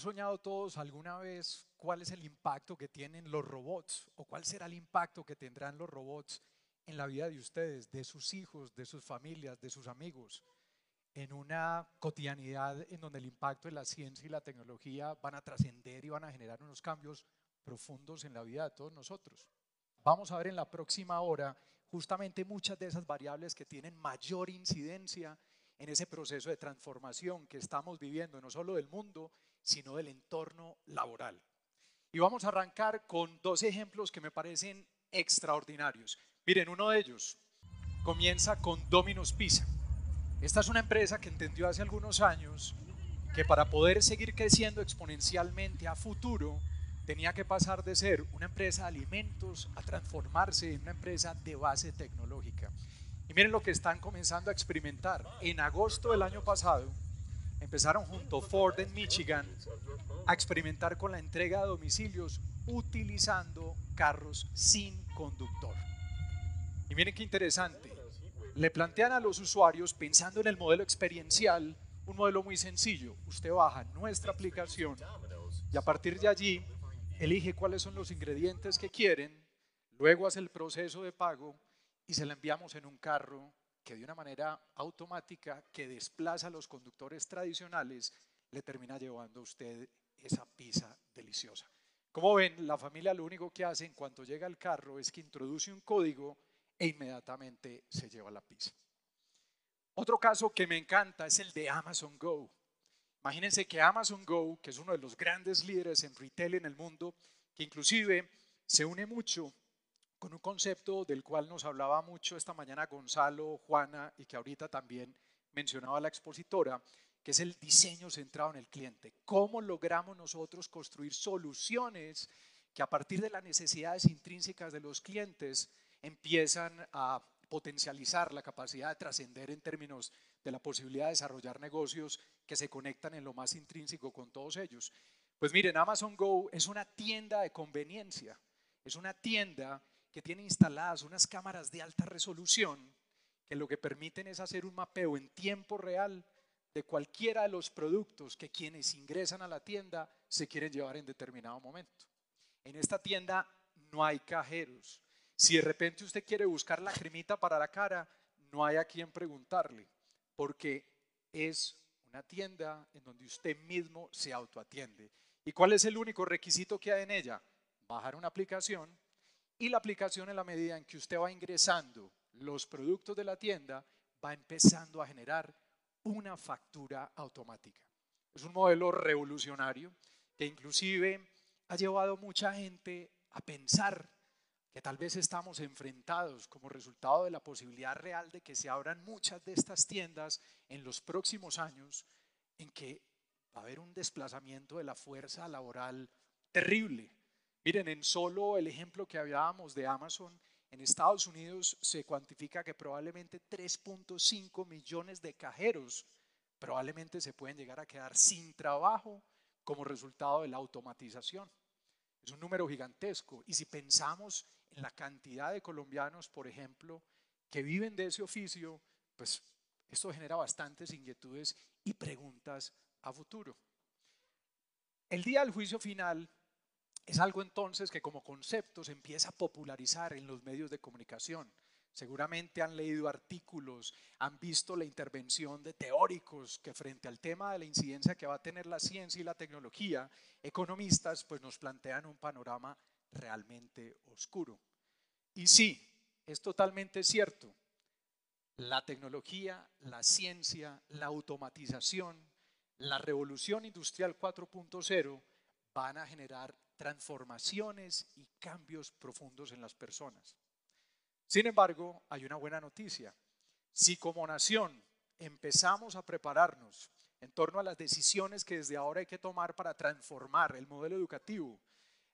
soñado todos alguna vez cuál es el impacto que tienen los robots o cuál será el impacto que tendrán los robots en la vida de ustedes, de sus hijos, de sus familias, de sus amigos, en una cotidianidad en donde el impacto de la ciencia y la tecnología van a trascender y van a generar unos cambios profundos en la vida de todos nosotros. Vamos a ver en la próxima hora justamente muchas de esas variables que tienen mayor incidencia en ese proceso de transformación que estamos viviendo, no solo del mundo, sino del entorno laboral. Y vamos a arrancar con dos ejemplos que me parecen extraordinarios. Miren, uno de ellos comienza con Domino's Pizza. Esta es una empresa que entendió hace algunos años que para poder seguir creciendo exponencialmente a futuro, tenía que pasar de ser una empresa de alimentos a transformarse en una empresa de base tecnológica. Y miren lo que están comenzando a experimentar. En agosto del año pasado, empezaron junto a Ford en Michigan a experimentar con la entrega de domicilios utilizando carros sin conductor. Y miren qué interesante. Le plantean a los usuarios, pensando en el modelo experiencial, un modelo muy sencillo. Usted baja nuestra aplicación y a partir de allí elige cuáles son los ingredientes que quieren, luego hace el proceso de pago y se la enviamos en un carro que de una manera automática que desplaza a los conductores tradicionales le termina llevando a usted esa pizza deliciosa. Como ven, la familia lo único que hace en cuanto llega al carro es que introduce un código e inmediatamente se lleva la pizza. Otro caso que me encanta es el de Amazon Go. Imagínense que Amazon Go, que es uno de los grandes líderes en retail en el mundo, que inclusive se une mucho con un concepto del cual nos hablaba mucho esta mañana Gonzalo, Juana y que ahorita también mencionaba la expositora, que es el diseño centrado en el cliente. ¿Cómo logramos nosotros construir soluciones que a partir de las necesidades intrínsecas de los clientes empiezan a potencializar la capacidad de trascender en términos de la posibilidad de desarrollar negocios que se conectan en lo más intrínseco con todos ellos? Pues miren, Amazon Go es una tienda de conveniencia, es una tienda que tiene instaladas unas cámaras de alta resolución que lo que permiten es hacer un mapeo en tiempo real de cualquiera de los productos que quienes ingresan a la tienda se quieren llevar en determinado momento. En esta tienda no hay cajeros. Si de repente usted quiere buscar la cremita para la cara, no hay a quien preguntarle, porque es una tienda en donde usted mismo se autoatiende. ¿Y cuál es el único requisito que hay en ella? Bajar una aplicación y la aplicación en la medida en que usted va ingresando los productos de la tienda, va empezando a generar una factura automática. Es un modelo revolucionario que inclusive ha llevado mucha gente a pensar que tal vez estamos enfrentados como resultado de la posibilidad real de que se abran muchas de estas tiendas en los próximos años, en que va a haber un desplazamiento de la fuerza laboral terrible. Miren, en solo el ejemplo que hablábamos de Amazon, en Estados Unidos se cuantifica que probablemente 3.5 millones de cajeros probablemente se pueden llegar a quedar sin trabajo como resultado de la automatización. Es un número gigantesco. Y si pensamos en la cantidad de colombianos, por ejemplo, que viven de ese oficio, pues esto genera bastantes inquietudes y preguntas a futuro. El día del juicio final es algo entonces que como concepto se empieza a popularizar en los medios de comunicación. Seguramente han leído artículos, han visto la intervención de teóricos que frente al tema de la incidencia que va a tener la ciencia y la tecnología, economistas pues nos plantean un panorama realmente oscuro. Y sí, es totalmente cierto. La tecnología, la ciencia, la automatización, la revolución industrial 4.0 van a generar transformaciones y cambios profundos en las personas. Sin embargo, hay una buena noticia. Si como nación empezamos a prepararnos en torno a las decisiones que desde ahora hay que tomar para transformar el modelo educativo,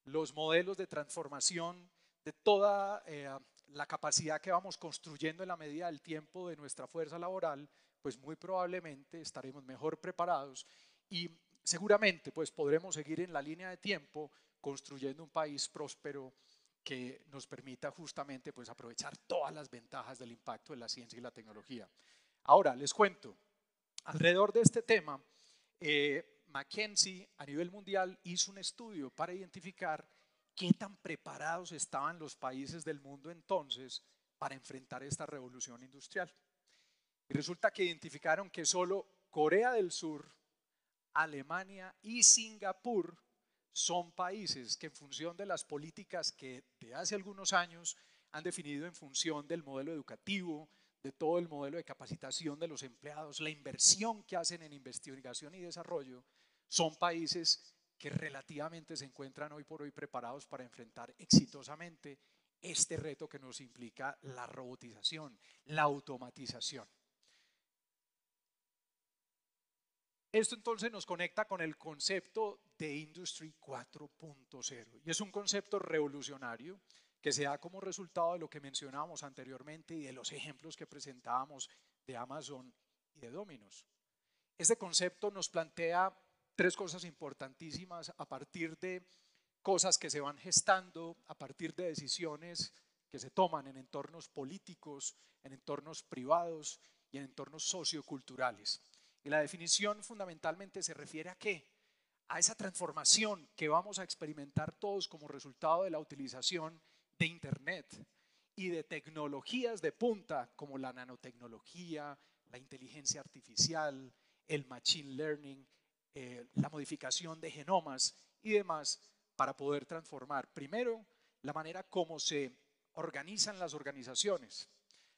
los modelos de transformación de toda eh, la capacidad que vamos construyendo en la medida del tiempo de nuestra fuerza laboral, pues muy probablemente estaremos mejor preparados y seguramente pues podremos seguir en la línea de tiempo construyendo un país próspero que nos permita justamente pues, aprovechar todas las ventajas del impacto de la ciencia y la tecnología. Ahora, les cuento, alrededor de este tema, eh, McKinsey a nivel mundial hizo un estudio para identificar qué tan preparados estaban los países del mundo entonces para enfrentar esta revolución industrial. Y resulta que identificaron que solo Corea del Sur, Alemania y Singapur son países que en función de las políticas que de hace algunos años han definido en función del modelo educativo, de todo el modelo de capacitación de los empleados, la inversión que hacen en investigación y desarrollo, son países que relativamente se encuentran hoy por hoy preparados para enfrentar exitosamente este reto que nos implica la robotización, la automatización. Esto entonces nos conecta con el concepto de Industry 4.0 y es un concepto revolucionario que se da como resultado de lo que mencionábamos anteriormente y de los ejemplos que presentábamos de Amazon y de Domino's. Este concepto nos plantea tres cosas importantísimas a partir de cosas que se van gestando, a partir de decisiones que se toman en entornos políticos, en entornos privados y en entornos socioculturales. Y la definición fundamentalmente se refiere a qué? A esa transformación que vamos a experimentar todos como resultado de la utilización de Internet y de tecnologías de punta como la nanotecnología, la inteligencia artificial, el machine learning, eh, la modificación de genomas y demás para poder transformar primero la manera como se organizan las organizaciones,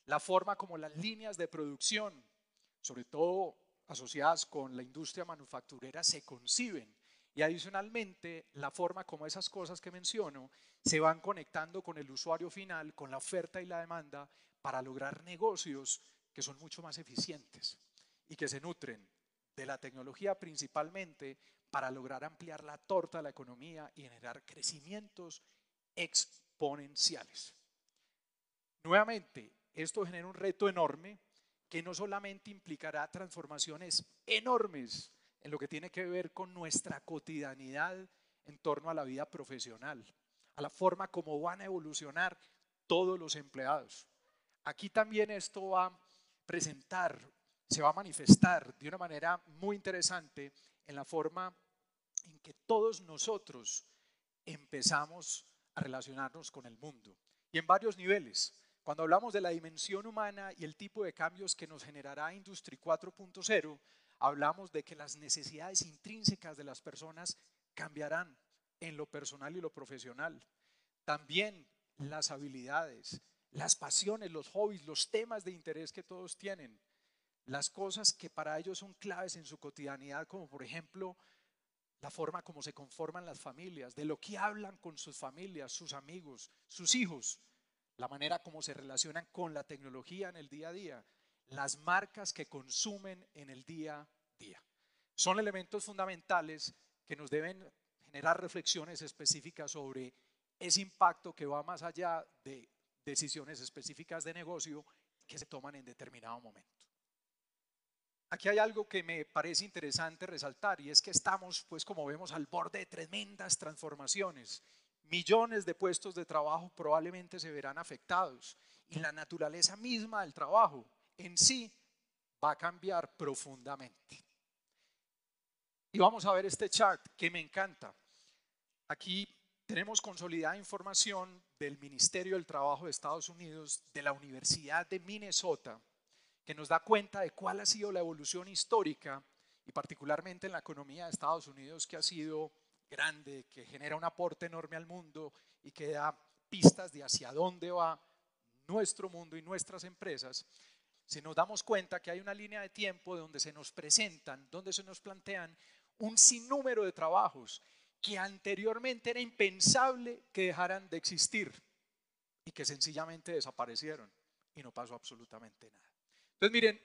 la forma como las líneas de producción, sobre todo asociadas con la industria manufacturera se conciben y adicionalmente la forma como esas cosas que menciono se van conectando con el usuario final, con la oferta y la demanda para lograr negocios que son mucho más eficientes y que se nutren de la tecnología principalmente para lograr ampliar la torta de la economía y generar crecimientos exponenciales. Nuevamente, esto genera un reto enorme que no solamente implicará transformaciones enormes en lo que tiene que ver con nuestra cotidianidad en torno a la vida profesional, a la forma como van a evolucionar todos los empleados. Aquí también esto va a presentar, se va a manifestar de una manera muy interesante en la forma en que todos nosotros empezamos a relacionarnos con el mundo y en varios niveles. Cuando hablamos de la dimensión humana y el tipo de cambios que nos generará Industry 4.0, hablamos de que las necesidades intrínsecas de las personas cambiarán en lo personal y lo profesional. También las habilidades, las pasiones, los hobbies, los temas de interés que todos tienen, las cosas que para ellos son claves en su cotidianidad, como por ejemplo la forma como se conforman las familias, de lo que hablan con sus familias, sus amigos, sus hijos, la manera como se relacionan con la tecnología en el día a día, las marcas que consumen en el día a día. Son elementos fundamentales que nos deben generar reflexiones específicas sobre ese impacto que va más allá de decisiones específicas de negocio que se toman en determinado momento. Aquí hay algo que me parece interesante resaltar y es que estamos, pues como vemos, al borde de tremendas transformaciones millones de puestos de trabajo probablemente se verán afectados y la naturaleza misma del trabajo en sí va a cambiar profundamente. Y vamos a ver este chart que me encanta. Aquí tenemos consolidada información del Ministerio del Trabajo de Estados Unidos, de la Universidad de Minnesota, que nos da cuenta de cuál ha sido la evolución histórica y particularmente en la economía de Estados Unidos que ha sido grande, que genera un aporte enorme al mundo y que da pistas de hacia dónde va nuestro mundo y nuestras empresas, si nos damos cuenta que hay una línea de tiempo donde se nos presentan, donde se nos plantean un sinnúmero de trabajos que anteriormente era impensable que dejaran de existir y que sencillamente desaparecieron y no pasó absolutamente nada. Entonces miren,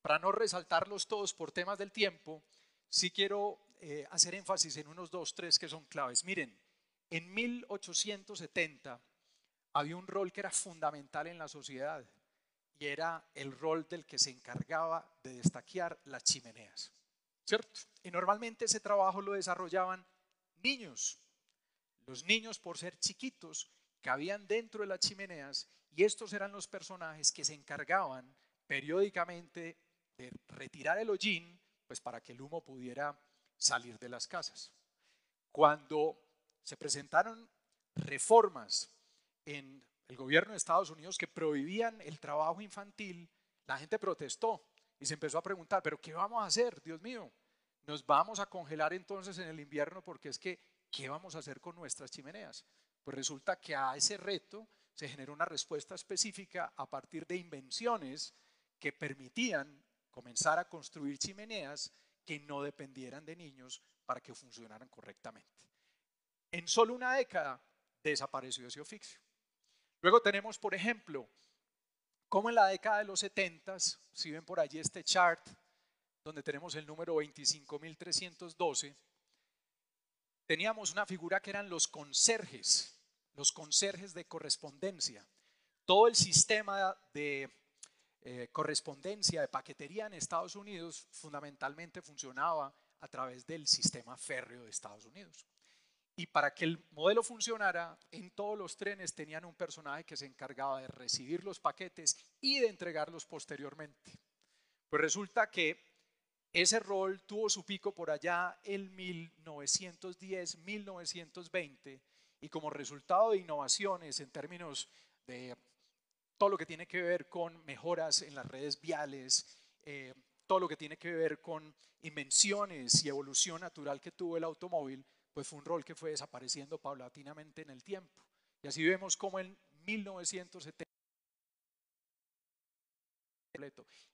para no resaltarlos todos por temas del tiempo, sí quiero eh, hacer énfasis en unos dos, tres que son claves. Miren, en 1870 había un rol que era fundamental en la sociedad y era el rol del que se encargaba de destaquear las chimeneas. ¿Cierto? Y normalmente ese trabajo lo desarrollaban niños. Los niños, por ser chiquitos, cabían dentro de las chimeneas y estos eran los personajes que se encargaban periódicamente de retirar el hollín, pues para que el humo pudiera salir de las casas. Cuando se presentaron reformas en el gobierno de Estados Unidos que prohibían el trabajo infantil, la gente protestó y se empezó a preguntar, pero ¿qué vamos a hacer? Dios mío, nos vamos a congelar entonces en el invierno porque es que, ¿qué vamos a hacer con nuestras chimeneas? Pues resulta que a ese reto se generó una respuesta específica a partir de invenciones que permitían comenzar a construir chimeneas que no dependieran de niños para que funcionaran correctamente. En solo una década desapareció ese oficio. Luego tenemos, por ejemplo, como en la década de los 70, si ven por allí este chart, donde tenemos el número 25.312, teníamos una figura que eran los conserjes, los conserjes de correspondencia. Todo el sistema de eh, correspondencia, de paquetería en Estados Unidos fundamentalmente funcionaba a través del sistema férreo de Estados Unidos. Y para que el modelo funcionara, en todos los trenes tenían un personaje que se encargaba de recibir los paquetes y de entregarlos posteriormente. Pues resulta que ese rol tuvo su pico por allá en 1910, 1920, y como resultado de innovaciones en términos de todo lo que tiene que ver con mejoras en las redes viales, eh, todo lo que tiene que ver con invenciones y evolución natural que tuvo el automóvil, pues fue un rol que fue desapareciendo paulatinamente en el tiempo. Y así vemos como en 1970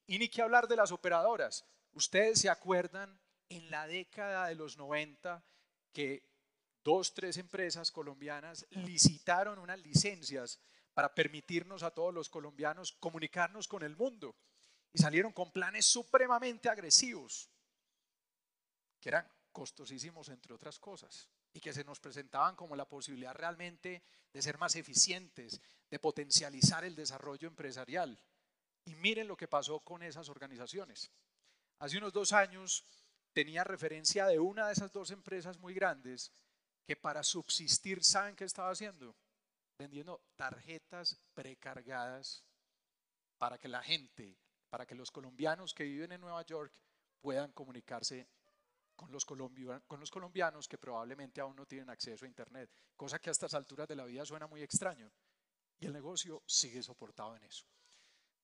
y ni que hablar de las operadoras. Ustedes se acuerdan en la década de los 90 que dos, tres empresas colombianas licitaron unas licencias para permitirnos a todos los colombianos comunicarnos con el mundo. Y salieron con planes supremamente agresivos, que eran costosísimos entre otras cosas, y que se nos presentaban como la posibilidad realmente de ser más eficientes, de potencializar el desarrollo empresarial. Y miren lo que pasó con esas organizaciones. Hace unos dos años tenía referencia de una de esas dos empresas muy grandes que para subsistir, ¿saben qué estaba haciendo? Vendiendo tarjetas precargadas para que la gente, para que los colombianos que viven en Nueva York puedan comunicarse con los, colombianos que probablemente aún no tienen acceso a Internet, cosa que a estas alturas de la vida suena muy extraño. Y el negocio sigue soportado en eso.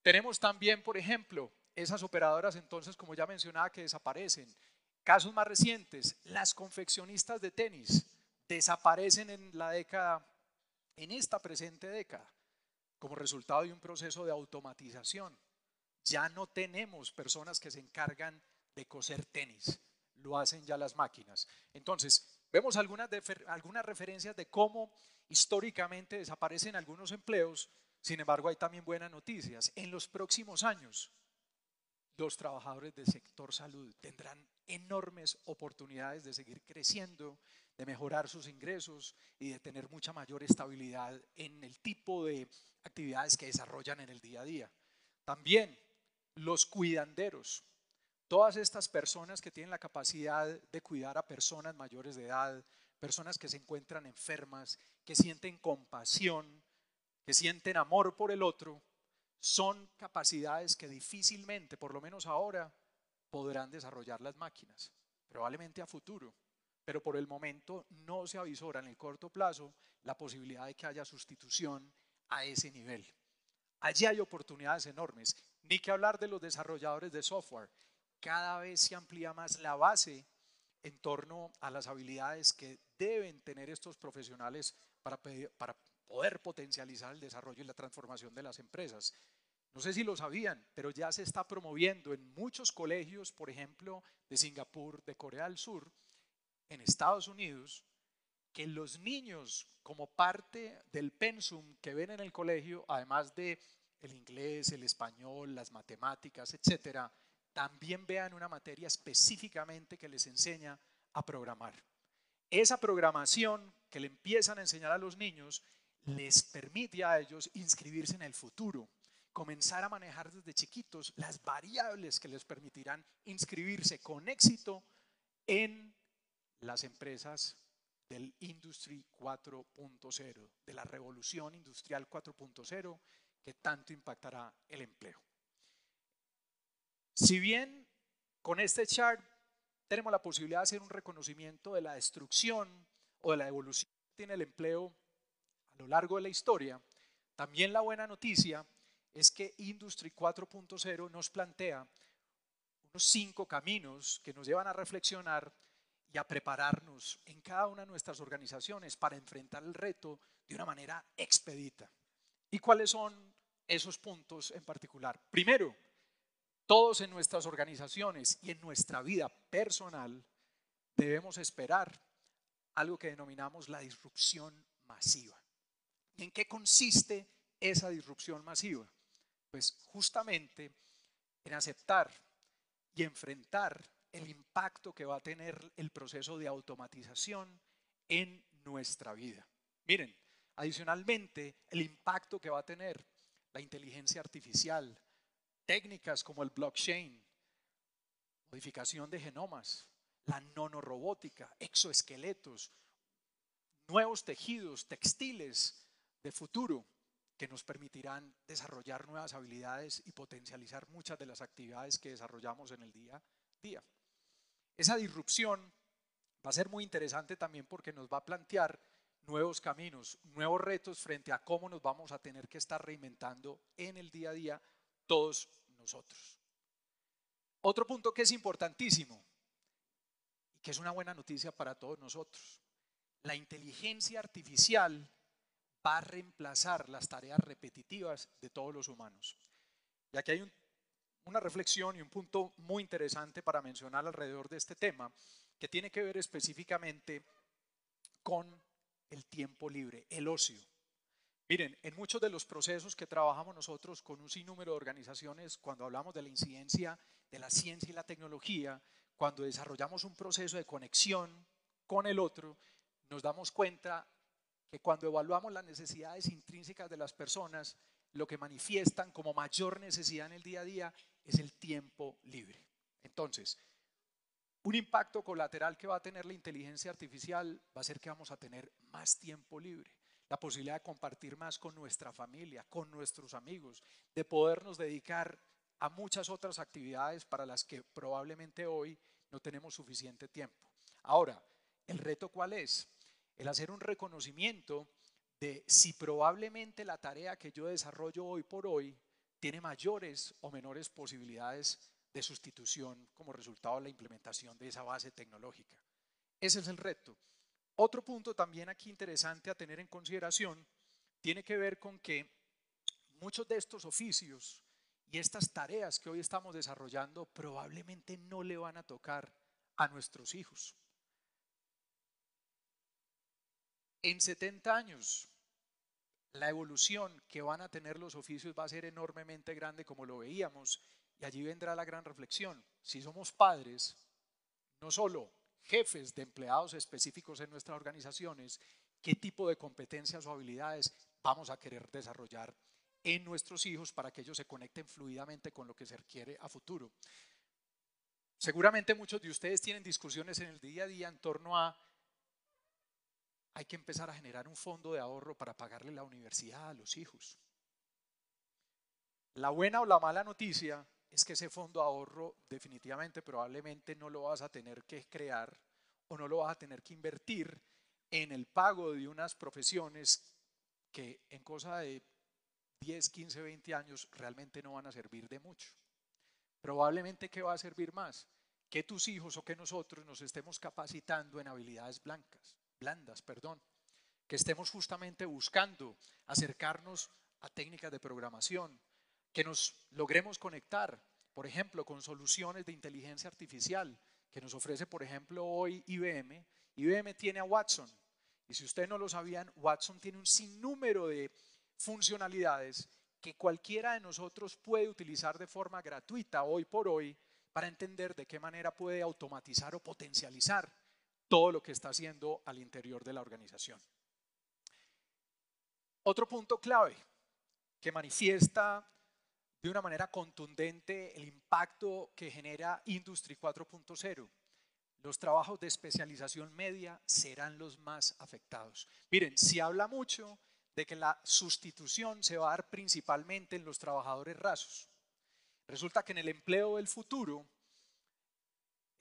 Tenemos también, por ejemplo, esas operadoras entonces, como ya mencionaba, que desaparecen. Casos más recientes, las confeccionistas de tenis desaparecen en la década en esta presente década como resultado de un proceso de automatización. Ya no tenemos personas que se encargan de coser tenis, lo hacen ya las máquinas. Entonces, vemos algunas, algunas referencias de cómo históricamente desaparecen algunos empleos, sin embargo hay también buenas noticias. En los próximos años, los trabajadores del sector salud tendrán enormes oportunidades de seguir creciendo, de mejorar sus ingresos y de tener mucha mayor estabilidad en el tipo de actividades que desarrollan en el día a día. También los cuidanderos, todas estas personas que tienen la capacidad de cuidar a personas mayores de edad, personas que se encuentran enfermas, que sienten compasión, que sienten amor por el otro, son capacidades que difícilmente, por lo menos ahora, podrán desarrollar las máquinas, probablemente a futuro pero por el momento no se avisora en el corto plazo la posibilidad de que haya sustitución a ese nivel. Allí hay oportunidades enormes, ni que hablar de los desarrolladores de software. Cada vez se amplía más la base en torno a las habilidades que deben tener estos profesionales para, para poder potencializar el desarrollo y la transformación de las empresas. No sé si lo sabían, pero ya se está promoviendo en muchos colegios, por ejemplo, de Singapur, de Corea del Sur, en Estados Unidos que los niños, como parte del pensum que ven en el colegio, además de el inglés, el español, las matemáticas, etcétera, también vean una materia específicamente que les enseña a programar. Esa programación que le empiezan a enseñar a los niños les permite a ellos inscribirse en el futuro, comenzar a manejar desde chiquitos las variables que les permitirán inscribirse con éxito en las empresas del Industry 4.0, de la revolución industrial 4.0 que tanto impactará el empleo. Si bien con este chart tenemos la posibilidad de hacer un reconocimiento de la destrucción o de la evolución que tiene el empleo a lo largo de la historia, también la buena noticia es que Industry 4.0 nos plantea unos cinco caminos que nos llevan a reflexionar y a prepararnos en cada una de nuestras organizaciones para enfrentar el reto de una manera expedita. ¿Y cuáles son esos puntos en particular? Primero, todos en nuestras organizaciones y en nuestra vida personal debemos esperar algo que denominamos la disrupción masiva. ¿Y en qué consiste esa disrupción masiva? Pues justamente en aceptar y enfrentar el impacto que va a tener el proceso de automatización en nuestra vida. Miren, adicionalmente, el impacto que va a tener la inteligencia artificial, técnicas como el blockchain, modificación de genomas, la nonorobótica, exoesqueletos, nuevos tejidos, textiles de futuro que nos permitirán desarrollar nuevas habilidades y potencializar muchas de las actividades que desarrollamos en el día a día. Esa disrupción va a ser muy interesante también porque nos va a plantear nuevos caminos, nuevos retos frente a cómo nos vamos a tener que estar reinventando en el día a día todos nosotros. Otro punto que es importantísimo y que es una buena noticia para todos nosotros. La inteligencia artificial va a reemplazar las tareas repetitivas de todos los humanos. Y aquí hay una reflexión y un punto muy interesante para mencionar alrededor de este tema, que tiene que ver específicamente con el tiempo libre, el ocio. Miren, en muchos de los procesos que trabajamos nosotros con un sinnúmero de organizaciones, cuando hablamos de la incidencia de la ciencia y la tecnología, cuando desarrollamos un proceso de conexión con el otro, nos damos cuenta que cuando evaluamos las necesidades intrínsecas de las personas, lo que manifiestan como mayor necesidad en el día a día es el tiempo libre. Entonces, un impacto colateral que va a tener la inteligencia artificial va a ser que vamos a tener más tiempo libre, la posibilidad de compartir más con nuestra familia, con nuestros amigos, de podernos dedicar a muchas otras actividades para las que probablemente hoy no tenemos suficiente tiempo. Ahora, ¿el reto cuál es? el hacer un reconocimiento de si probablemente la tarea que yo desarrollo hoy por hoy tiene mayores o menores posibilidades de sustitución como resultado de la implementación de esa base tecnológica. Ese es el reto. Otro punto también aquí interesante a tener en consideración tiene que ver con que muchos de estos oficios y estas tareas que hoy estamos desarrollando probablemente no le van a tocar a nuestros hijos. En 70 años, la evolución que van a tener los oficios va a ser enormemente grande como lo veíamos y allí vendrá la gran reflexión. Si somos padres, no solo jefes de empleados específicos en nuestras organizaciones, qué tipo de competencias o habilidades vamos a querer desarrollar en nuestros hijos para que ellos se conecten fluidamente con lo que se requiere a futuro. Seguramente muchos de ustedes tienen discusiones en el día a día en torno a hay que empezar a generar un fondo de ahorro para pagarle la universidad a los hijos. La buena o la mala noticia es que ese fondo de ahorro definitivamente probablemente no lo vas a tener que crear o no lo vas a tener que invertir en el pago de unas profesiones que en cosa de 10, 15, 20 años realmente no van a servir de mucho. Probablemente que va a servir más que tus hijos o que nosotros nos estemos capacitando en habilidades blancas blandas, perdón, que estemos justamente buscando acercarnos a técnicas de programación, que nos logremos conectar, por ejemplo, con soluciones de inteligencia artificial que nos ofrece, por ejemplo, hoy IBM. IBM tiene a Watson. Y si ustedes no lo sabían, Watson tiene un sinnúmero de funcionalidades que cualquiera de nosotros puede utilizar de forma gratuita hoy por hoy para entender de qué manera puede automatizar o potencializar todo lo que está haciendo al interior de la organización. Otro punto clave que manifiesta de una manera contundente el impacto que genera Industry 4.0. Los trabajos de especialización media serán los más afectados. Miren, se habla mucho de que la sustitución se va a dar principalmente en los trabajadores rasos. Resulta que en el empleo del futuro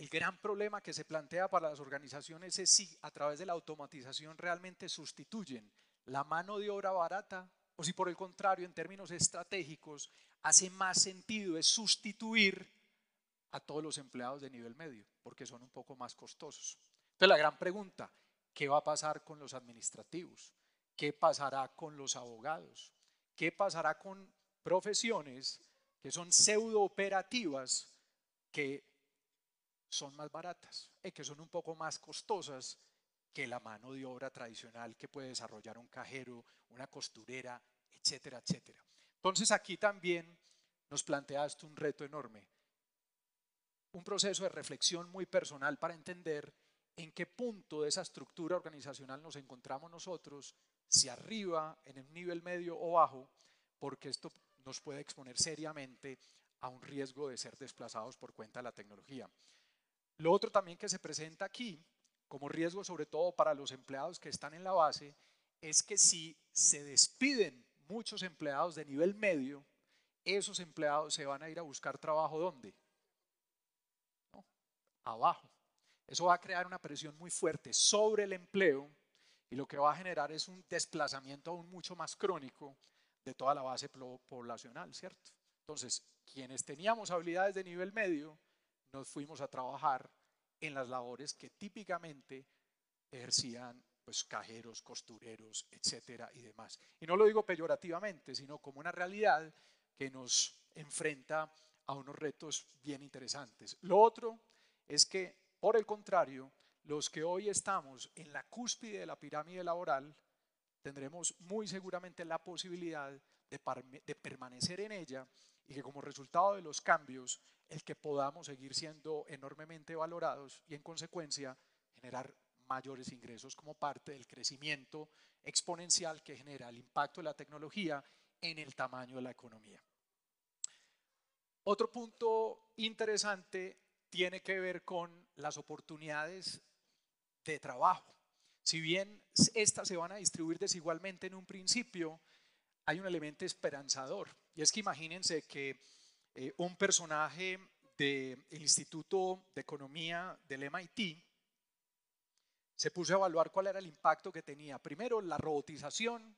El gran problema que se plantea para las organizaciones es si a través de la automatización realmente sustituyen la mano de obra barata o si por el contrario, en términos estratégicos, hace más sentido es sustituir a todos los empleados de nivel medio, porque son un poco más costosos. Entonces la gran pregunta, ¿qué va a pasar con los administrativos? ¿Qué pasará con los abogados? ¿Qué pasará con profesiones que son pseudo operativas que son más baratas y que son un poco más costosas que la mano de obra tradicional que puede desarrollar un cajero, una costurera, etcétera, etcétera. Entonces aquí también nos plantea esto un reto enorme, un proceso de reflexión muy personal para entender en qué punto de esa estructura organizacional nos encontramos nosotros, si arriba, en el nivel medio o bajo, porque esto nos puede exponer seriamente a un riesgo de ser desplazados por cuenta de la tecnología. Lo otro también que se presenta aquí, como riesgo sobre todo para los empleados que están en la base, es que si se despiden muchos empleados de nivel medio, esos empleados se van a ir a buscar trabajo ¿dónde? Abajo. Eso va a crear una presión muy fuerte sobre el empleo y lo que va a generar es un desplazamiento aún mucho más crónico de toda la base poblacional, ¿cierto? Entonces, quienes teníamos habilidades de nivel medio, nos fuimos a trabajar en las labores que típicamente ejercían pues cajeros, costureros, etcétera y demás. Y no lo digo peyorativamente, sino como una realidad que nos enfrenta a unos retos bien interesantes. Lo otro es que, por el contrario, los que hoy estamos en la cúspide de la pirámide laboral, tendremos muy seguramente la posibilidad de, permanecer en ella y que como resultado de los cambios, el que podamos seguir siendo enormemente valorados y en consecuencia generar mayores ingresos como parte del crecimiento exponencial que genera el impacto de la tecnología en el tamaño de la economía. Otro punto interesante tiene que ver con las oportunidades de trabajo. Si bien estas se van a distribuir desigualmente en un principio, hay un elemento esperanzador. Y es que imagínense que eh, un personaje del Instituto de Economía del MIT se puso a evaluar cuál era el impacto que tenía. Primero, la robotización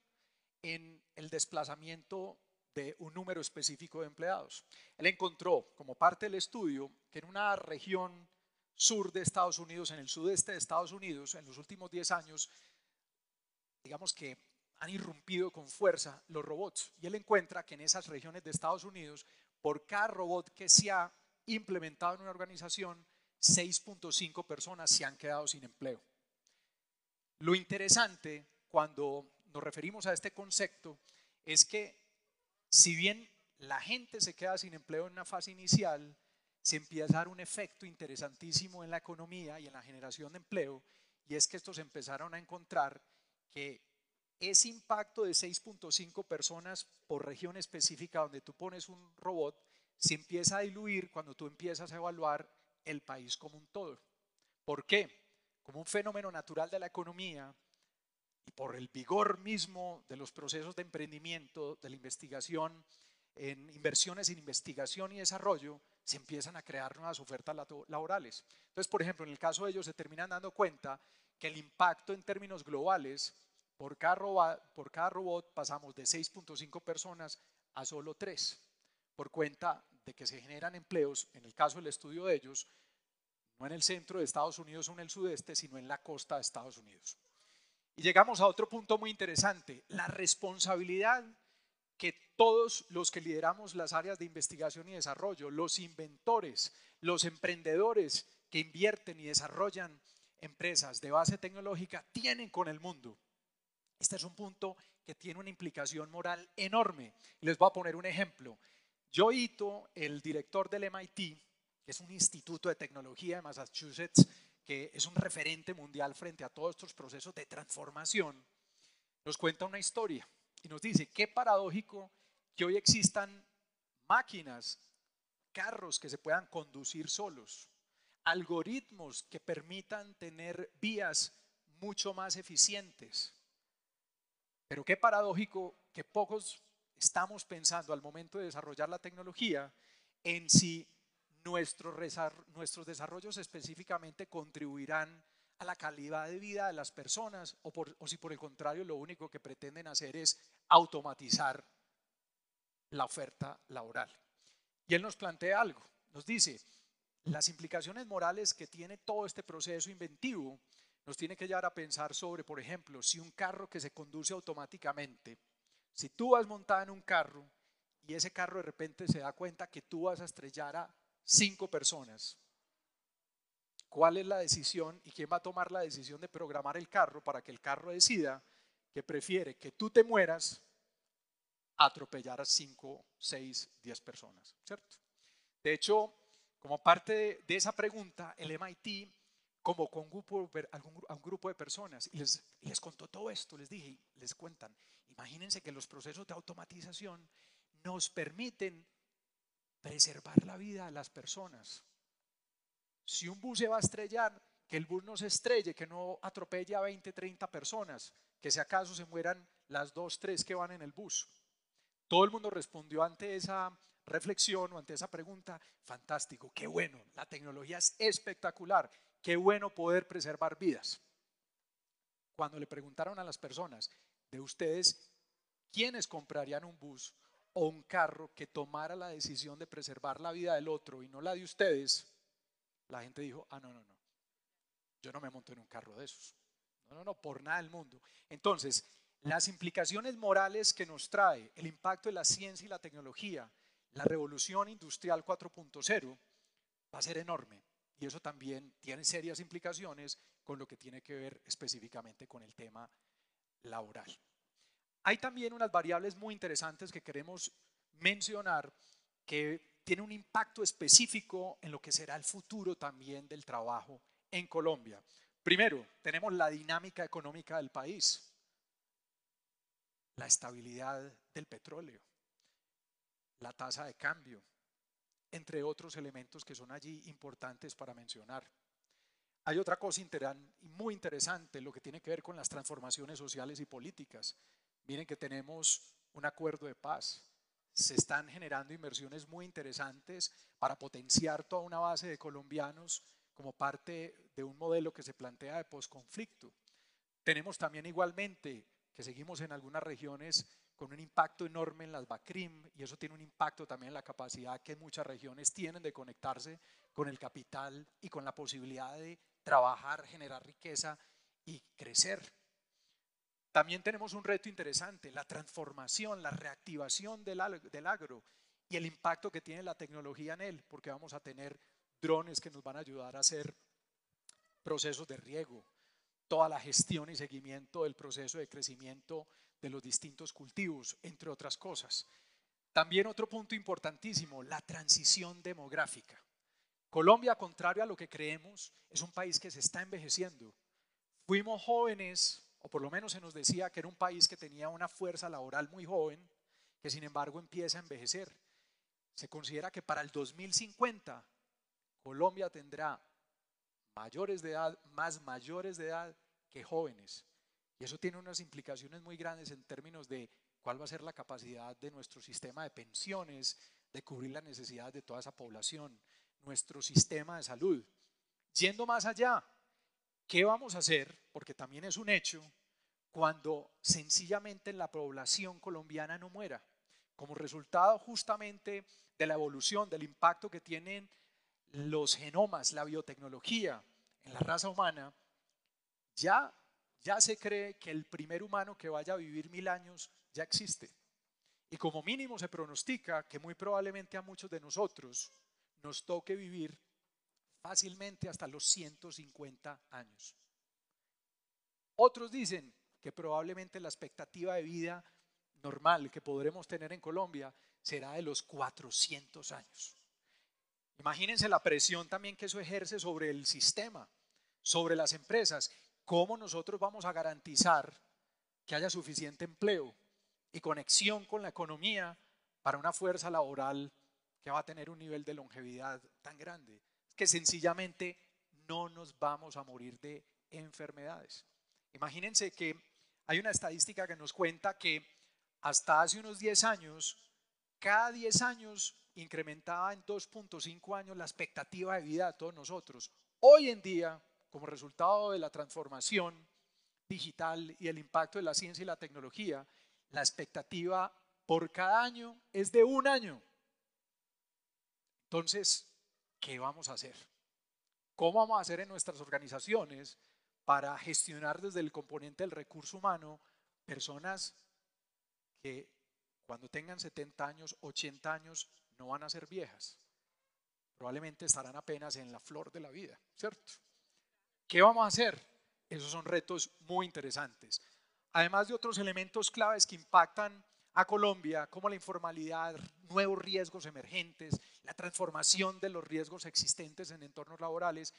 en el desplazamiento de un número específico de empleados. Él encontró, como parte del estudio, que en una región sur de Estados Unidos, en el sudeste de Estados Unidos, en los últimos 10 años, digamos que han irrumpido con fuerza los robots. Y él encuentra que en esas regiones de Estados Unidos, por cada robot que se ha implementado en una organización, 6.5 personas se han quedado sin empleo. Lo interesante cuando nos referimos a este concepto es que si bien la gente se queda sin empleo en una fase inicial, se empieza a dar un efecto interesantísimo en la economía y en la generación de empleo, y es que estos empezaron a encontrar que ese impacto de 6.5 personas por región específica donde tú pones un robot se empieza a diluir cuando tú empiezas a evaluar el país como un todo. ¿Por qué? Como un fenómeno natural de la economía y por el vigor mismo de los procesos de emprendimiento, de la investigación, en inversiones en investigación y desarrollo, se empiezan a crear nuevas ofertas laborales. Entonces, por ejemplo, en el caso de ellos se terminan dando cuenta que el impacto en términos globales por cada, robot, pasamos de 6.5 personas a solo 3, por cuenta de que se generan empleos, en el caso del estudio de ellos, no en el centro de Estados Unidos o en el sudeste, sino en la costa de Estados Unidos. Y llegamos a otro punto muy interesante, la responsabilidad que todos los que lideramos las áreas de investigación y desarrollo, los inventores, los emprendedores que invierten y desarrollan empresas de base tecnológica, tienen con el mundo. Este es un punto que tiene una implicación moral enorme. Les voy a poner un ejemplo. Joe Ito, el director del MIT, que es un instituto de tecnología de Massachusetts, que es un referente mundial frente a todos estos procesos de transformación, nos cuenta una historia y nos dice, qué paradójico que hoy existan máquinas, carros que se puedan conducir solos, algoritmos que permitan tener vías mucho más eficientes, pero qué paradójico que pocos estamos pensando al momento de desarrollar la tecnología en si nuestros, desarrollos específicamente contribuirán a la calidad de vida de las personas o, o si por el contrario lo único que pretenden hacer es automatizar la oferta laboral. Y él nos plantea algo, nos dice, las implicaciones morales que tiene todo este proceso inventivo nos tiene que llevar a pensar sobre, por ejemplo, si un carro que se conduce automáticamente, si tú vas montada en un carro y ese carro de repente se da cuenta que tú vas a estrellar a cinco personas, ¿cuál es la decisión y quién va a tomar la decisión de programar el carro para que el carro decida que prefiere que tú te mueras a atropellar a cinco, seis, diez personas, ¿cierto? De hecho, como parte de, esa pregunta, el MIT convocó a un grupo, a un grupo de personas y les, les contó todo esto, les dije, les cuentan, imagínense que los procesos de automatización nos permiten preservar la vida de las personas. Si un bus se va a estrellar, que el bus no se estrelle, que no atropelle a 20, 30 personas, que si acaso se mueran las dos, tres que van en el bus. Todo el mundo respondió ante esa reflexión o ante esa pregunta, fantástico, qué bueno, la tecnología es espectacular, qué bueno poder preservar vidas. Cuando le preguntaron a las personas de ustedes, ¿quiénes comprarían un bus o un carro que tomara la decisión de preservar la vida del otro y no la de ustedes? La gente dijo, ah, no, no, no, yo no me monto en un carro de esos. No, no, no, por nada del mundo. Entonces, las implicaciones morales que nos trae el impacto de la ciencia y la tecnología la revolución industrial 4.0 va a ser enorme y eso también tiene serias implicaciones con lo que tiene que ver específicamente con el tema laboral. Hay también unas variables muy interesantes que queremos mencionar que tienen un impacto específico en lo que será el futuro también del trabajo en Colombia. Primero, tenemos la dinámica económica del país, la estabilidad del petróleo la tasa de cambio, entre otros elementos que son allí importantes para mencionar. Hay otra cosa muy interesante, lo que tiene que ver con las transformaciones sociales y políticas. Miren que tenemos un acuerdo de paz. Se están generando inversiones muy interesantes para potenciar toda una base de colombianos como parte de un modelo que se plantea de posconflicto. Tenemos también igualmente que seguimos en algunas regiones con un impacto enorme en las BACRIM y eso tiene un impacto también en la capacidad que muchas regiones tienen de conectarse con el capital y con la posibilidad de trabajar, generar riqueza y crecer. También tenemos un reto interesante, la transformación, la reactivación del, del agro y el impacto que tiene la tecnología en él, porque vamos a tener drones que nos van a ayudar a hacer procesos de riego, toda la gestión y seguimiento del proceso de crecimiento de los distintos cultivos, entre otras cosas. También otro punto importantísimo, la transición demográfica. Colombia, contrario a lo que creemos, es un país que se está envejeciendo. Fuimos jóvenes, o por lo menos se nos decía que era un país que tenía una fuerza laboral muy joven, que sin embargo empieza a envejecer. Se considera que para el 2050 Colombia tendrá mayores de edad, más mayores de edad que jóvenes. Y eso tiene unas implicaciones muy grandes en términos de cuál va a ser la capacidad de nuestro sistema de pensiones, de cubrir las necesidades de toda esa población, nuestro sistema de salud. Yendo más allá, ¿qué vamos a hacer? Porque también es un hecho cuando sencillamente la población colombiana no muera, como resultado justamente de la evolución, del impacto que tienen los genomas, la biotecnología en la raza humana, ya ya se cree que el primer humano que vaya a vivir mil años ya existe. Y como mínimo se pronostica que muy probablemente a muchos de nosotros nos toque vivir fácilmente hasta los 150 años. Otros dicen que probablemente la expectativa de vida normal que podremos tener en Colombia será de los 400 años. Imagínense la presión también que eso ejerce sobre el sistema, sobre las empresas ¿Cómo nosotros vamos a garantizar que haya suficiente empleo y conexión con la economía para una fuerza laboral que va a tener un nivel de longevidad tan grande? Que sencillamente no nos vamos a morir de enfermedades. Imagínense que hay una estadística que nos cuenta que hasta hace unos 10 años, cada 10 años incrementaba en 2.5 años la expectativa de vida de todos nosotros. Hoy en día, como resultado de la transformación digital y el impacto de la ciencia y la tecnología, la expectativa por cada año es de un año. Entonces, ¿qué vamos a hacer? ¿Cómo vamos a hacer en nuestras organizaciones para gestionar desde el componente del recurso humano personas que cuando tengan 70 años, 80 años, no van a ser viejas? Probablemente estarán apenas en la flor de la vida, ¿cierto? ¿Qué vamos a hacer? Esos son retos muy interesantes. Además de otros elementos claves que impactan a Colombia, como la informalidad, nuevos riesgos emergentes, la transformación de los riesgos existentes en entornos laborales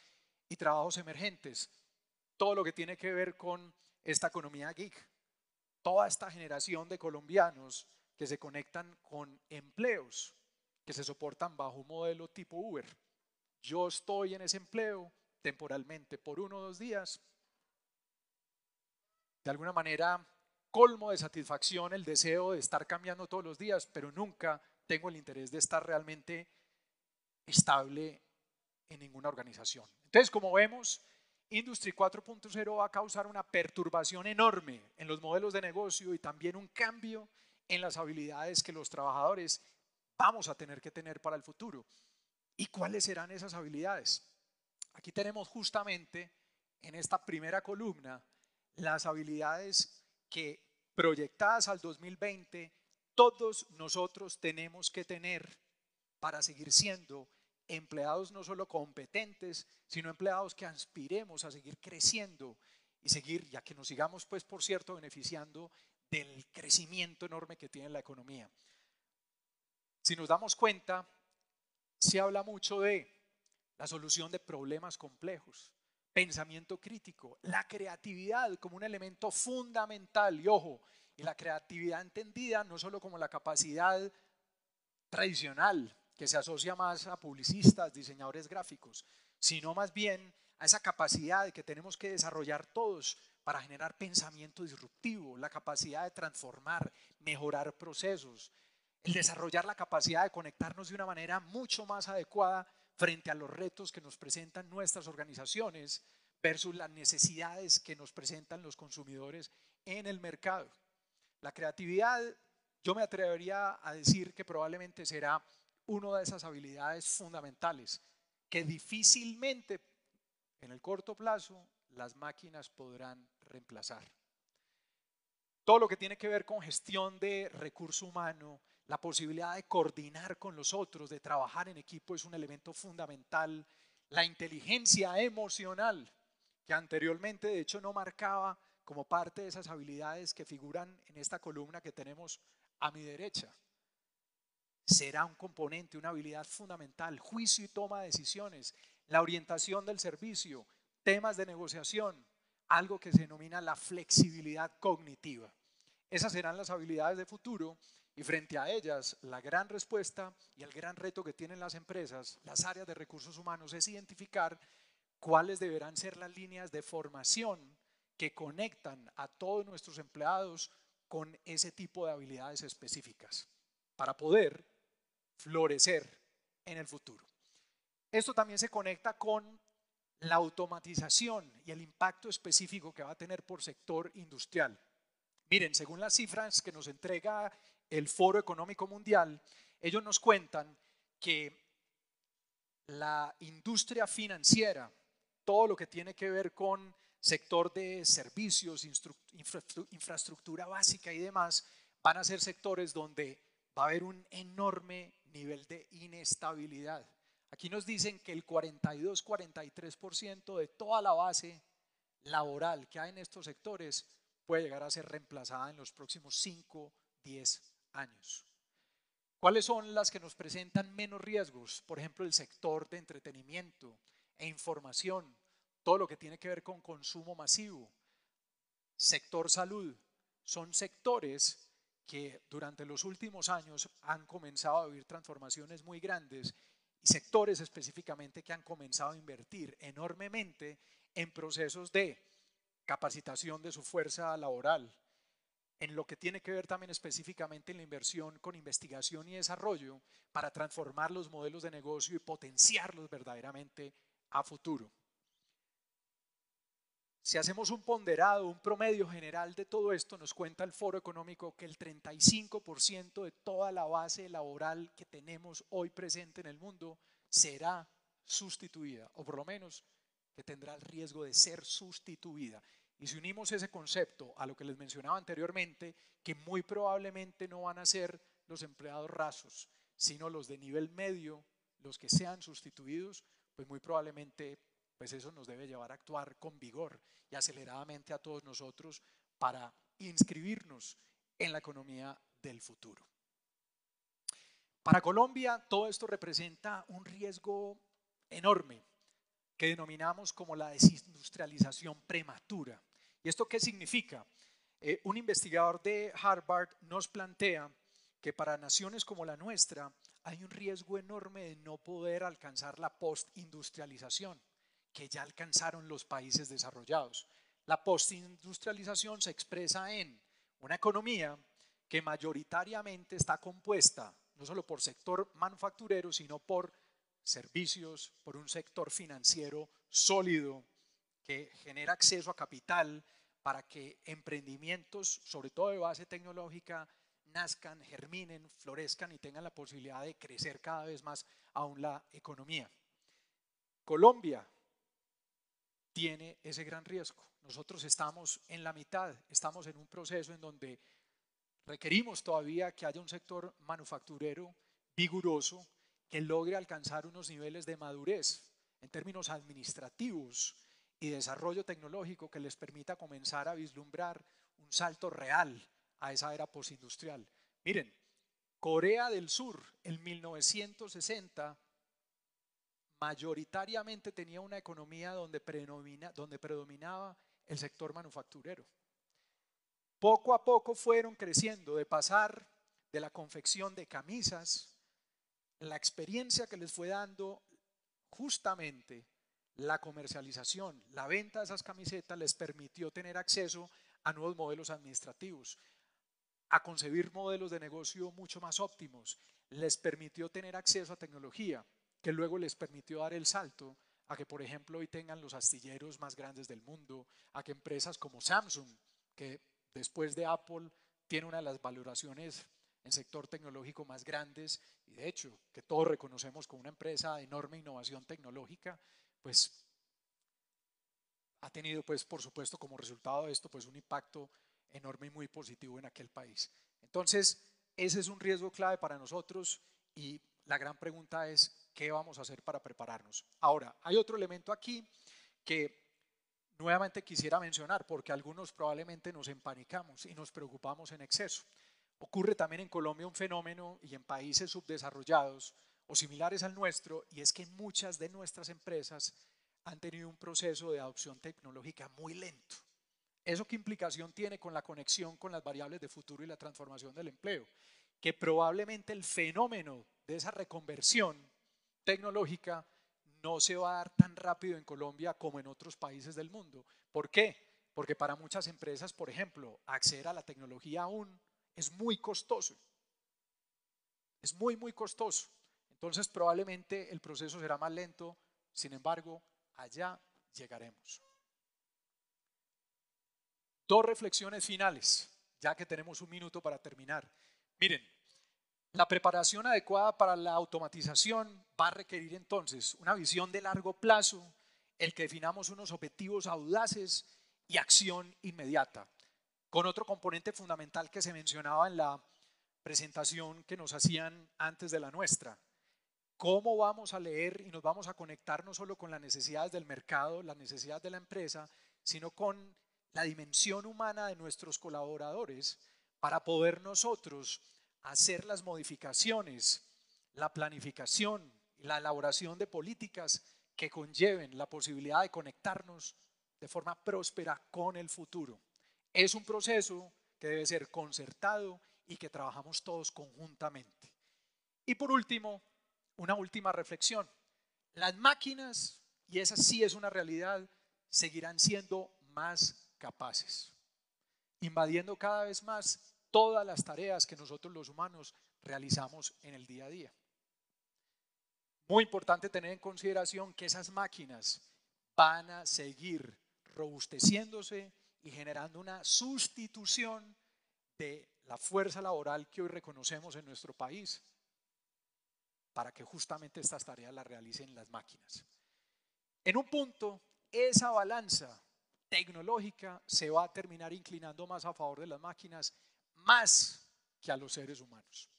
y trabajos emergentes. Todo lo que tiene que ver con esta economía geek. Toda esta generación de colombianos que se conectan con empleos que se soportan bajo un modelo tipo Uber. Yo estoy en ese empleo temporalmente por uno o dos días. De alguna manera colmo de satisfacción el deseo de estar cambiando todos los días, pero nunca tengo el interés de estar realmente estable en ninguna organización. Entonces, como vemos, Industry 4.0 va a causar una perturbación enorme en los modelos de negocio y también un cambio en las habilidades que los trabajadores vamos a tener que tener para el futuro. ¿Y cuáles serán esas habilidades? Aquí tenemos justamente en esta primera columna las habilidades que proyectadas al 2020, todos nosotros tenemos que tener para seguir siendo empleados no solo competentes, sino empleados que aspiremos a seguir creciendo y seguir, ya que nos sigamos, pues, por cierto, beneficiando del crecimiento enorme que tiene la economía. Si nos damos cuenta, se habla mucho de la solución de problemas complejos, pensamiento crítico, la creatividad como un elemento fundamental. Y ojo, y la creatividad entendida no solo como la capacidad tradicional que se asocia más a publicistas, diseñadores gráficos, sino más bien a esa capacidad que tenemos que desarrollar todos para generar pensamiento disruptivo, la capacidad de transformar, mejorar procesos, el desarrollar la capacidad de conectarnos de una manera mucho más adecuada frente a los retos que nos presentan nuestras organizaciones versus las necesidades que nos presentan los consumidores en el mercado. La creatividad, yo me atrevería a decir que probablemente será una de esas habilidades fundamentales que difícilmente en el corto plazo las máquinas podrán reemplazar. Todo lo que tiene que ver con gestión de recurso humano, la posibilidad de coordinar con los otros, de trabajar en equipo es un elemento fundamental. La inteligencia emocional, que anteriormente de hecho no marcaba como parte de esas habilidades que figuran en esta columna que tenemos a mi derecha. Será un componente, una habilidad fundamental, juicio y toma de decisiones, la orientación del servicio, temas de negociación, algo que se denomina la flexibilidad cognitiva. Esas serán las habilidades de futuro y frente a ellas, la gran respuesta y el gran reto que tienen las empresas, las áreas de recursos humanos, es identificar cuáles deberán ser las líneas de formación que conectan a todos nuestros empleados con ese tipo de habilidades específicas para poder florecer en el futuro. Esto también se conecta con la automatización y el impacto específico que va a tener por sector industrial. Miren, según las cifras que nos entrega el Foro Económico Mundial, ellos nos cuentan que la industria financiera, todo lo que tiene que ver con sector de servicios, infraestructura básica y demás, van a ser sectores donde va a haber un enorme nivel de inestabilidad. Aquí nos dicen que el 42-43% de toda la base laboral que hay en estos sectores puede llegar a ser reemplazada en los próximos 5, 10 años. ¿Cuáles son las que nos presentan menos riesgos? Por ejemplo, el sector de entretenimiento e información, todo lo que tiene que ver con consumo masivo, sector salud, son sectores que durante los últimos años han comenzado a vivir transformaciones muy grandes y sectores específicamente que han comenzado a invertir enormemente en procesos de capacitación de su fuerza laboral, en lo que tiene que ver también específicamente en la inversión con investigación y desarrollo para transformar los modelos de negocio y potenciarlos verdaderamente a futuro. Si hacemos un ponderado, un promedio general de todo esto, nos cuenta el Foro Económico que el 35% de toda la base laboral que tenemos hoy presente en el mundo será sustituida, o por lo menos que tendrá el riesgo de ser sustituida. Y si unimos ese concepto a lo que les mencionaba anteriormente, que muy probablemente no van a ser los empleados rasos, sino los de nivel medio, los que sean sustituidos, pues muy probablemente pues eso nos debe llevar a actuar con vigor y aceleradamente a todos nosotros para inscribirnos en la economía del futuro. Para Colombia todo esto representa un riesgo enorme que denominamos como la desindustrialización prematura. ¿Y esto qué significa? Eh, un investigador de Harvard nos plantea que para naciones como la nuestra hay un riesgo enorme de no poder alcanzar la postindustrialización que ya alcanzaron los países desarrollados. La postindustrialización se expresa en una economía que mayoritariamente está compuesta no solo por sector manufacturero, sino por servicios, por un sector financiero sólido que genera acceso a capital para que emprendimientos, sobre todo de base tecnológica, nazcan, germinen, florezcan y tengan la posibilidad de crecer cada vez más aún la economía. Colombia tiene ese gran riesgo. Nosotros estamos en la mitad, estamos en un proceso en donde requerimos todavía que haya un sector manufacturero vigoroso que logre alcanzar unos niveles de madurez en términos administrativos y desarrollo tecnológico que les permita comenzar a vislumbrar un salto real a esa era postindustrial. Miren, Corea del Sur en 1960 mayoritariamente tenía una economía donde, donde predominaba el sector manufacturero. Poco a poco fueron creciendo de pasar de la confección de camisas la experiencia que les fue dando justamente la comercialización, la venta de esas camisetas les permitió tener acceso a nuevos modelos administrativos, a concebir modelos de negocio mucho más óptimos, les permitió tener acceso a tecnología, que luego les permitió dar el salto a que, por ejemplo, hoy tengan los astilleros más grandes del mundo, a que empresas como Samsung, que después de Apple tiene una de las valoraciones en sector tecnológico más grandes y de hecho que todos reconocemos como una empresa de enorme innovación tecnológica, pues ha tenido pues por supuesto como resultado de esto pues un impacto enorme y muy positivo en aquel país. Entonces, ese es un riesgo clave para nosotros y la gran pregunta es qué vamos a hacer para prepararnos. Ahora, hay otro elemento aquí que nuevamente quisiera mencionar porque algunos probablemente nos empanicamos y nos preocupamos en exceso. Ocurre también en Colombia un fenómeno y en países subdesarrollados o similares al nuestro, y es que muchas de nuestras empresas han tenido un proceso de adopción tecnológica muy lento. ¿Eso qué implicación tiene con la conexión con las variables de futuro y la transformación del empleo? Que probablemente el fenómeno de esa reconversión tecnológica no se va a dar tan rápido en Colombia como en otros países del mundo. ¿Por qué? Porque para muchas empresas, por ejemplo, acceder a la tecnología aún es muy costoso. Es muy, muy costoso. Entonces probablemente el proceso será más lento, sin embargo, allá llegaremos. Dos reflexiones finales, ya que tenemos un minuto para terminar. Miren, la preparación adecuada para la automatización va a requerir entonces una visión de largo plazo, el que definamos unos objetivos audaces y acción inmediata con otro componente fundamental que se mencionaba en la presentación que nos hacían antes de la nuestra. ¿Cómo vamos a leer y nos vamos a conectar no solo con las necesidades del mercado, las necesidades de la empresa, sino con la dimensión humana de nuestros colaboradores para poder nosotros hacer las modificaciones, la planificación y la elaboración de políticas que conlleven la posibilidad de conectarnos de forma próspera con el futuro? Es un proceso que debe ser concertado y que trabajamos todos conjuntamente. Y por último, una última reflexión. Las máquinas, y esa sí es una realidad, seguirán siendo más capaces. invadiendo cada vez más todas las tareas que nosotros los humanos realizamos en el día a día. Muy importante tener en consideración que esas máquinas van a seguir robusteciéndose y generando una sustitución de la fuerza laboral que hoy reconocemos en nuestro país para que justamente estas tareas las realicen las máquinas. En un punto, esa balanza tecnológica se va a terminar inclinando más a favor de las máquinas, más que a los seres humanos.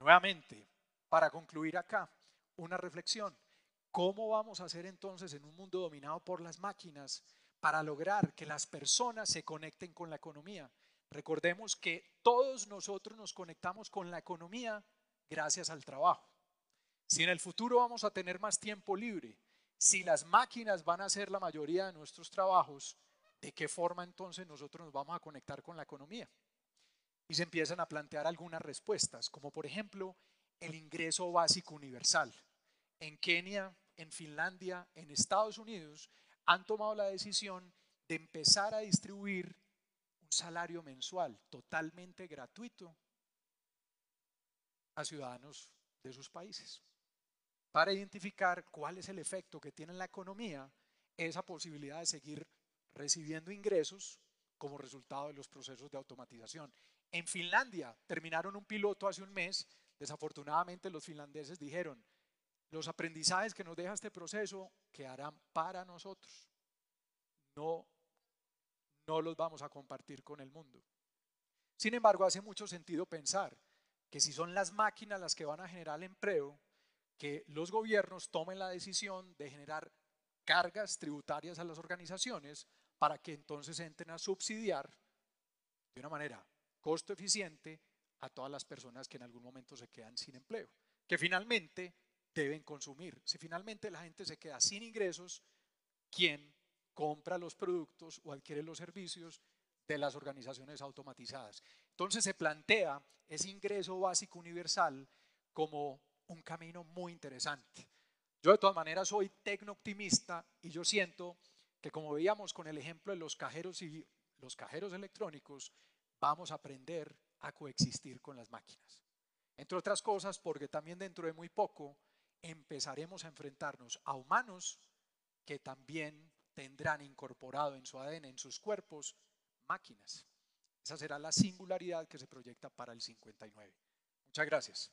Nuevamente, para concluir acá, una reflexión. ¿Cómo vamos a hacer entonces en un mundo dominado por las máquinas para lograr que las personas se conecten con la economía? Recordemos que todos nosotros nos conectamos con la economía gracias al trabajo. Si en el futuro vamos a tener más tiempo libre, si las máquinas van a hacer la mayoría de nuestros trabajos, ¿de qué forma entonces nosotros nos vamos a conectar con la economía? Y se empiezan a plantear algunas respuestas, como por ejemplo el ingreso básico universal. En Kenia, en Finlandia, en Estados Unidos, han tomado la decisión de empezar a distribuir un salario mensual totalmente gratuito a ciudadanos de sus países para identificar cuál es el efecto que tiene en la economía esa posibilidad de seguir recibiendo ingresos como resultado de los procesos de automatización. En Finlandia terminaron un piloto hace un mes, desafortunadamente los finlandeses dijeron, los aprendizajes que nos deja este proceso quedarán para nosotros, no, no los vamos a compartir con el mundo. Sin embargo, hace mucho sentido pensar que si son las máquinas las que van a generar empleo, que los gobiernos tomen la decisión de generar cargas tributarias a las organizaciones para que entonces entren a subsidiar de una manera costo eficiente a todas las personas que en algún momento se quedan sin empleo, que finalmente deben consumir. Si finalmente la gente se queda sin ingresos, ¿quién compra los productos o adquiere los servicios de las organizaciones automatizadas? Entonces se plantea ese ingreso básico universal como un camino muy interesante. Yo de todas maneras soy tecno optimista y yo siento que como veíamos con el ejemplo de los cajeros y los cajeros electrónicos, vamos a aprender a coexistir con las máquinas. Entre otras cosas, porque también dentro de muy poco empezaremos a enfrentarnos a humanos que también tendrán incorporado en su ADN, en sus cuerpos, máquinas. Esa será la singularidad que se proyecta para el 59. Muchas gracias.